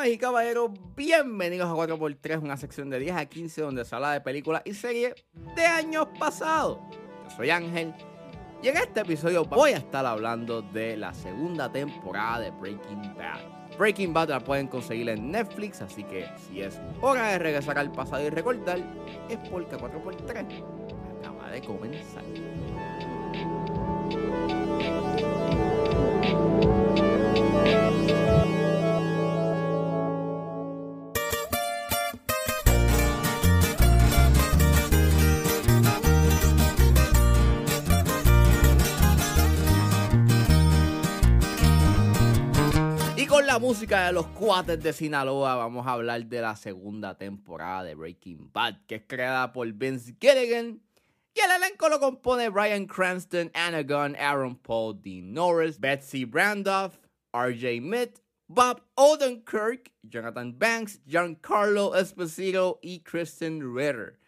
Damas y caballeros, bienvenidos a 4x3, una sección de 10 a 15 donde se habla de películas y series de años pasados. Yo soy Ángel y en este episodio voy a estar hablando de la segunda temporada de Breaking Bad. Breaking Bad la pueden conseguir en Netflix, así que si es hora de regresar al pasado y recordar, es porque 4x3 acaba de comenzar. Con la música de los cuates de Sinaloa vamos a hablar de la segunda temporada de Breaking Bad, que es creada por Vince Gilligan. Y el elenco lo compone Brian Cranston, Anna Gunn, Aaron Paul, Dean Norris, Betsy Brandoff, RJ Mitt, Bob Odenkirk, Jonathan Banks, Giancarlo Esposito y Kristen Ritter.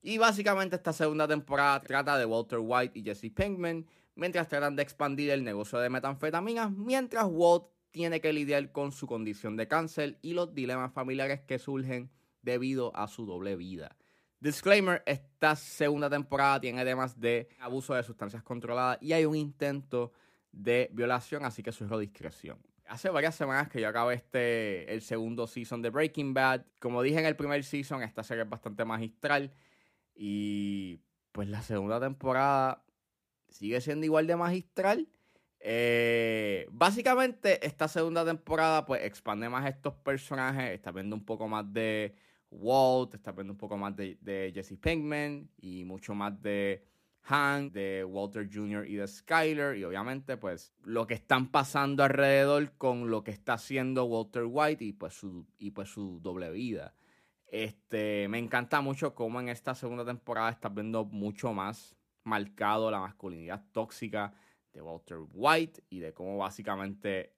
Y básicamente esta segunda temporada trata de Walter White y Jesse Pinkman mientras tratan de expandir el negocio de metanfetaminas, mientras Walt tiene que lidiar con su condición de cáncer y los dilemas familiares que surgen debido a su doble vida. Disclaimer, esta segunda temporada tiene temas de abuso de sustancias controladas y hay un intento de violación, así que sugiero discreción. Hace varias semanas que yo acabé este, el segundo season de Breaking Bad. Como dije en el primer season, esta serie es bastante magistral. Y pues la segunda temporada sigue siendo igual de magistral. Eh, básicamente, esta segunda temporada, pues expande más estos personajes. Está viendo un poco más de Walt, está viendo un poco más de, Jesse Pinkman y mucho más de Hank, de Walter Jr. y de Skyler. Y obviamente, pues, lo que están pasando alrededor con lo que está haciendo Walter White y pues su, y pues su doble vida. Este, me encanta mucho cómo en esta segunda temporada estás viendo mucho más marcado la masculinidad tóxica de Walter White y de cómo básicamente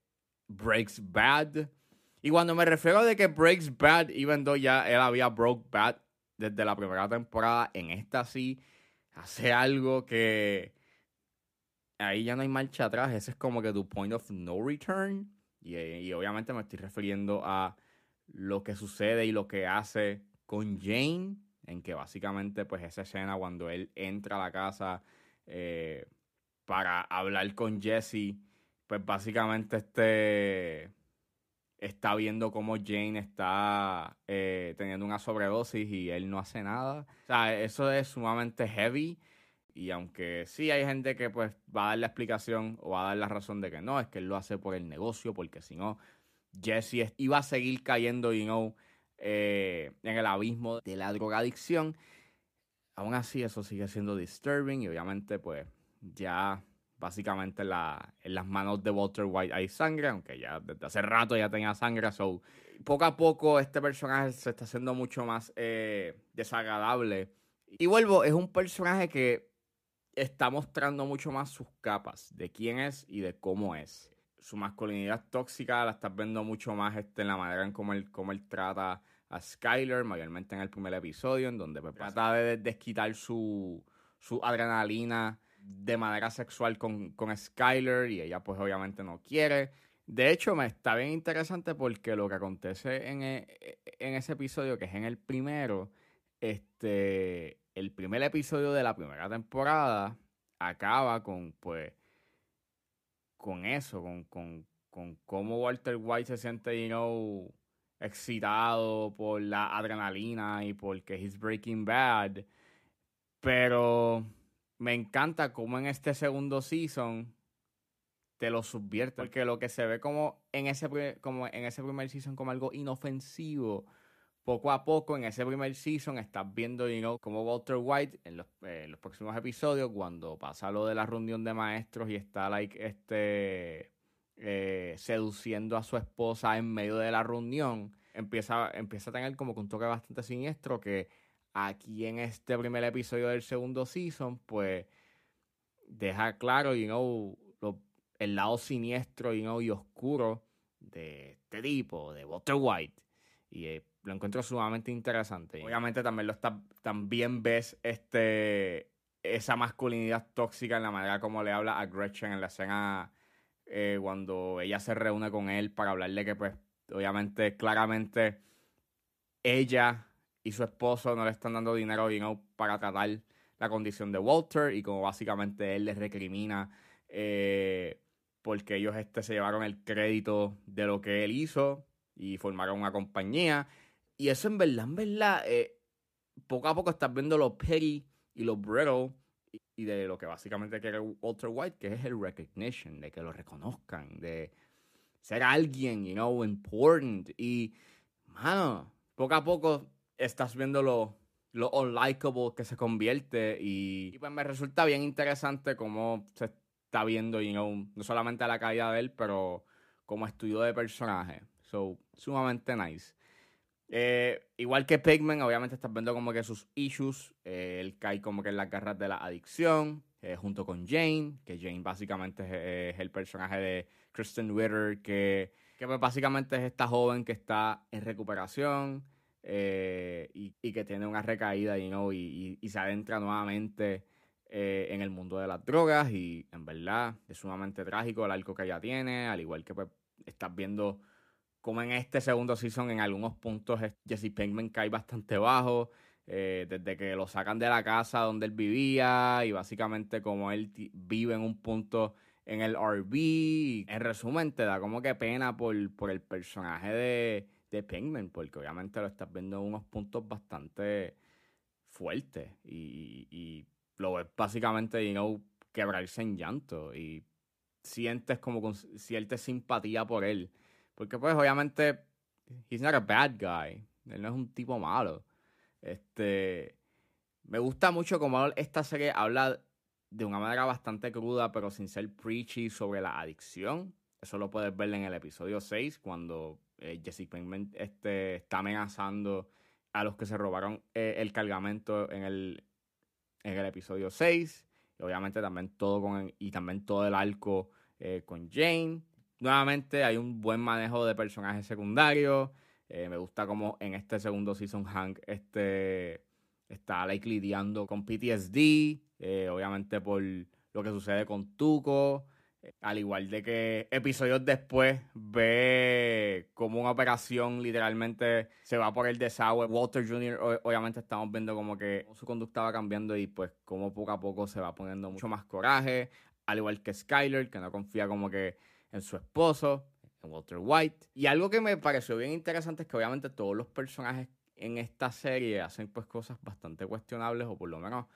breaks bad. Y cuando me refiero de que breaks bad, even though ya él había broke bad desde la primera temporada, en esta sí hace algo que ahí ya no hay marcha atrás. Ese es como que tu point of no return. Y, y obviamente me estoy refiriendo a lo que sucede y lo que hace con Jane, en que básicamente pues esa escena cuando él entra a la casa eh, para hablar con Jesse, pues básicamente este está viendo cómo Jane está eh, teniendo una sobredosis y él no hace nada. O sea, eso es sumamente heavy. Y aunque sí hay gente que pues va a dar la explicación o va a dar la razón de que no, es que él lo hace por el negocio, porque si no, Jesse iba a seguir cayendo, you know, eh, en el abismo de la drogadicción. Aún así, eso sigue siendo disturbing y obviamente, pues, ya básicamente la, en las manos de Walter White hay sangre, aunque ya desde hace rato ya tenía sangre. So, poco a poco este personaje se está haciendo mucho más eh, desagradable. Y vuelvo, es un personaje que está mostrando mucho más sus capas de quién es y de cómo es. Su masculinidad tóxica la estás viendo mucho más este, en la manera en cómo él, cómo él trata a Skyler, mayormente en el primer episodio, en donde pues, trata de desquitar su, su adrenalina de manera sexual con, con Skyler y ella pues obviamente no quiere. De hecho, me está bien interesante porque lo que acontece en, e, en ese episodio, que es en el primero, este, el primer episodio de la primera temporada acaba con, pues, con eso, con, con, con cómo Walter White se siente, you know, excitado por la adrenalina y porque he's breaking bad. Pero me encanta cómo en este segundo season te lo subvierte. Porque lo que se ve como en ese, como en ese primer season como algo inofensivo, poco a poco en ese primer season estás viendo, you know, como Walter White en los, eh, los, próximos episodios, cuando pasa lo de la reunión de maestros y está, like, este, eh, seduciendo a su esposa en medio de la reunión, empieza, empieza a tener como que un toque bastante siniestro que aquí en este primer episodio del segundo season, pues deja claro, you know, el lado siniestro, you know, y oscuro de este tipo, de Walter White. Y eh, lo encuentro sumamente interesante. Obviamente también lo está, también ves este esa masculinidad tóxica en la manera como le habla a Gretchen en la escena eh, cuando ella se reúne con él para hablarle que pues obviamente, claramente, ella y su esposo no le están dando dinero para tratar la condición de Walter y como básicamente él les recrimina eh, porque ellos este, se llevaron el crédito de lo que él hizo y formaron una compañía. Y eso en verdad, en verdad, eh, poco a poco estás viendo lo petty y lo brittle y de lo que básicamente quiere Walter White, que es el recognition, de que lo reconozcan, de ser alguien, you know, important. Y, mano, poco a poco estás viendo lo, lo unlikable que se convierte y, pues me resulta bien interesante cómo se está viendo, you know, no solamente la caída de él, pero como estudio de personaje. So, sumamente nice. Eh, igual que Pigman, obviamente estás viendo como que sus issues. Eh, él cae como que en las garras de la adicción, eh, junto con Jane, que Jane básicamente es, el personaje de Kristen Witter, que, que pues básicamente es esta joven que está en recuperación y, y, que tiene una recaída you know, y, se adentra nuevamente en el mundo de las drogas. Y en verdad es sumamente trágico el arco que ella tiene, al igual que pues, estás viendo como en este segundo season, en algunos puntos, Jesse Pinkman cae bastante bajo. Eh, desde que lo sacan de la casa donde él vivía y básicamente como él vive en un punto en el RV. En resumen, te da como que pena por el personaje de, de Pinkman, porque obviamente lo estás viendo en unos puntos bastante fuertes y, lo ves básicamente, you know, quebrarse en llanto y sientes como sientes simpatía por él porque pues obviamente, he's not a bad guy. Él no es un tipo malo. Este, me gusta mucho como esta serie habla de una manera bastante cruda, pero sin ser preachy sobre la adicción. Eso lo puedes ver en el episodio 6, cuando eh, Jesse Pinkman este, está amenazando a los que se robaron eh, el cargamento en el, en el episodio 6. Y obviamente también todo con y también todo el arco eh, con Jane. Nuevamente hay un buen manejo de personajes secundarios. Eh, me gusta como en este segundo season Hank este, está like, lidiando con PTSD. Eh, obviamente por lo que sucede con Tuco. Al igual de que episodios después ve como una operación literalmente se va por el desagüe. Walter Jr. obviamente estamos viendo como que su conducta va cambiando y pues como poco a poco se va poniendo mucho más coraje. Al igual que Skyler, que no confía como que en su esposo, en Walter White. Y algo que me pareció bien interesante es que obviamente todos los personajes en esta serie hacen pues cosas bastante cuestionables o por lo menos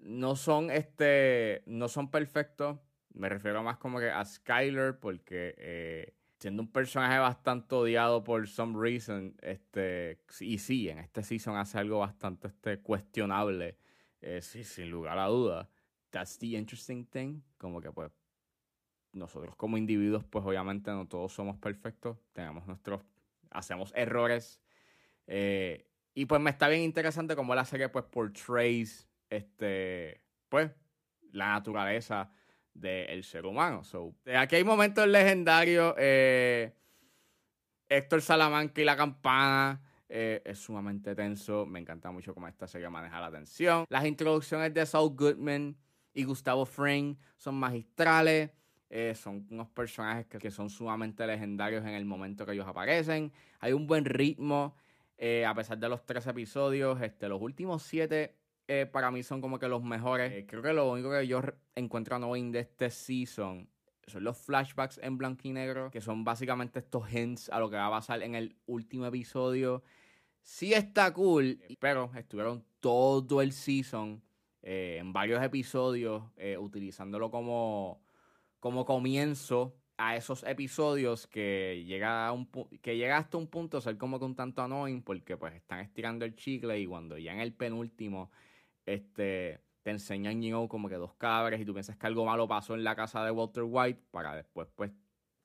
no son este no son perfectos. Me refiero más como que a Skyler porque eh, siendo un personaje bastante odiado por some reason, este y sí, en este season hace algo bastante este, cuestionable, eh, sí, sin lugar a duda. That's the interesting thing, como que pues nosotros como individuos, pues obviamente no todos somos perfectos, tenemos nuestros, hacemos errores. Eh, y pues me está bien interesante cómo la serie pues portrays este, pues, la naturaleza del ser humano. So, aquí hay momentos legendarios. Eh, Héctor Salamanca y la campana. Eh, es sumamente tenso. Me encanta mucho cómo esta serie maneja la tensión. Las introducciones de Saul Goodman y Gustavo Fring son magistrales. Eh, son unos personajes que, son sumamente legendarios en el momento que ellos aparecen. Hay un buen ritmo, eh, a pesar de los tres episodios. Este, los últimos siete eh, para mí son como que los mejores. creo que lo único que yo encuentro annoying de este season son los flashbacks en blanco y negro, que son básicamente estos hints a lo que va a pasar en el último episodio. Sí está cool, pero estuvieron todo el season en varios episodios utilizándolo como como comienzo a esos episodios que llega, a un, que llega hasta un punto ser como que un tanto annoying porque pues están estirando el chicle y cuando ya en el penúltimo este, te enseñan you como que dos cabres y tú piensas que algo malo pasó en la casa de Walter White para después pues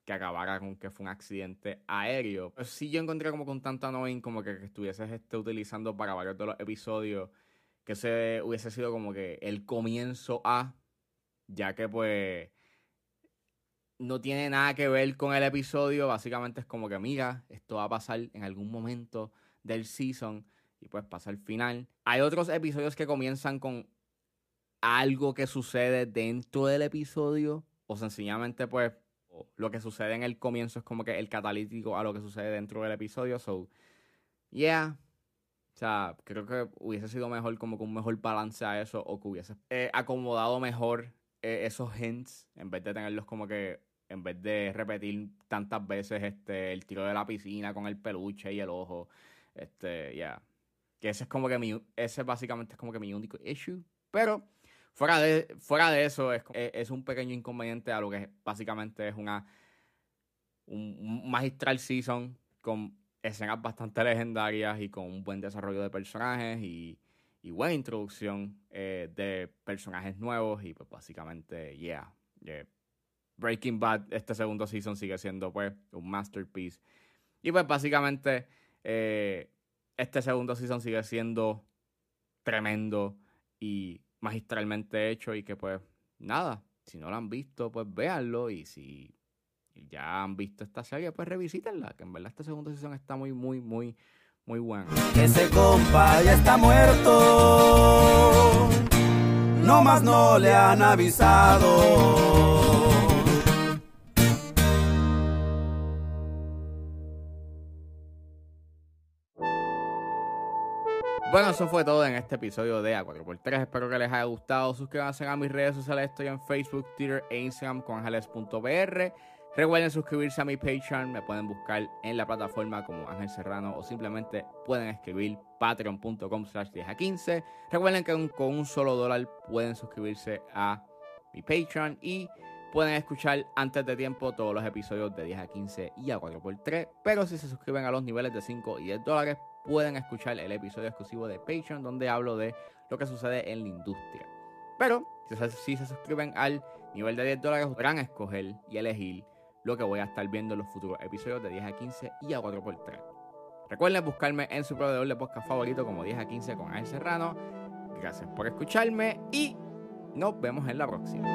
que acabara con que fue un accidente aéreo. Pues sí yo encontré como que un tanto annoying como que, estuvieses este, utilizando para varios de los episodios que se hubiese sido como que el comienzo a, ya que pues no tiene nada que ver con el episodio. Básicamente es como que, mira, esto va a pasar en algún momento del season y pues pasa el final. Hay otros episodios que comienzan con algo que sucede dentro del episodio o sencillamente pues lo que sucede en el comienzo es como que el catalítico a lo que sucede dentro del episodio. So, yeah. O sea, creo que hubiese sido mejor como con un mejor balance a eso o que hubiese eh, acomodado mejor eh, esos hints en vez de tenerlos como que en vez de repetir tantas veces este el tiro de la piscina con el peluche y el ojo. Este, ya. Que ese es como que mi, ese básicamente es como que mi único issue. Pero fuera de, fuera de eso, es, es un pequeño inconveniente a lo que básicamente es una un magistral season con escenas bastante legendarias y con un buen desarrollo de personajes y, y buena introducción eh, de personajes nuevos y pues básicamente, yeah, Breaking Bad, este segundo season sigue siendo pues un masterpiece. Y pues básicamente eh, este segundo season sigue siendo tremendo y magistralmente hecho y que pues nada, si no lo han visto pues véanlo y si ya han visto esta serie pues revisítenla, que en verdad este segundo season está muy muy muy muy bueno. Ese compa ya está muerto, no más no le han avisado. Bueno, eso fue todo en este episodio de A4x3. Espero que les haya gustado. Suscríbanse a mis redes sociales. Estoy en Facebook, Twitter e Instagram con ángeles.br. Recuerden suscribirse a mi Patreon. Me pueden buscar en la plataforma como Ángel Serrano o simplemente pueden escribir patreon.com slash 10 a 15. Recuerden que con un solo dólar pueden suscribirse a mi Patreon y pueden escuchar antes de tiempo todos los episodios de 10 a 15 y a 4x3. Pero si se suscriben a los niveles de 5 y 10 dólares, pueden escuchar el episodio exclusivo de Patreon donde hablo de lo que sucede en la industria. Pero si se suscriben al nivel de 10 dólares podrán escoger y elegir lo que voy a estar viendo en los futuros episodios de 10 a 15 y a 4x3. Recuerden buscarme en su proveedor de podcast favorito como 10 a 15 con Ángel Serrano. Gracias por escucharme y nos vemos en la próxima.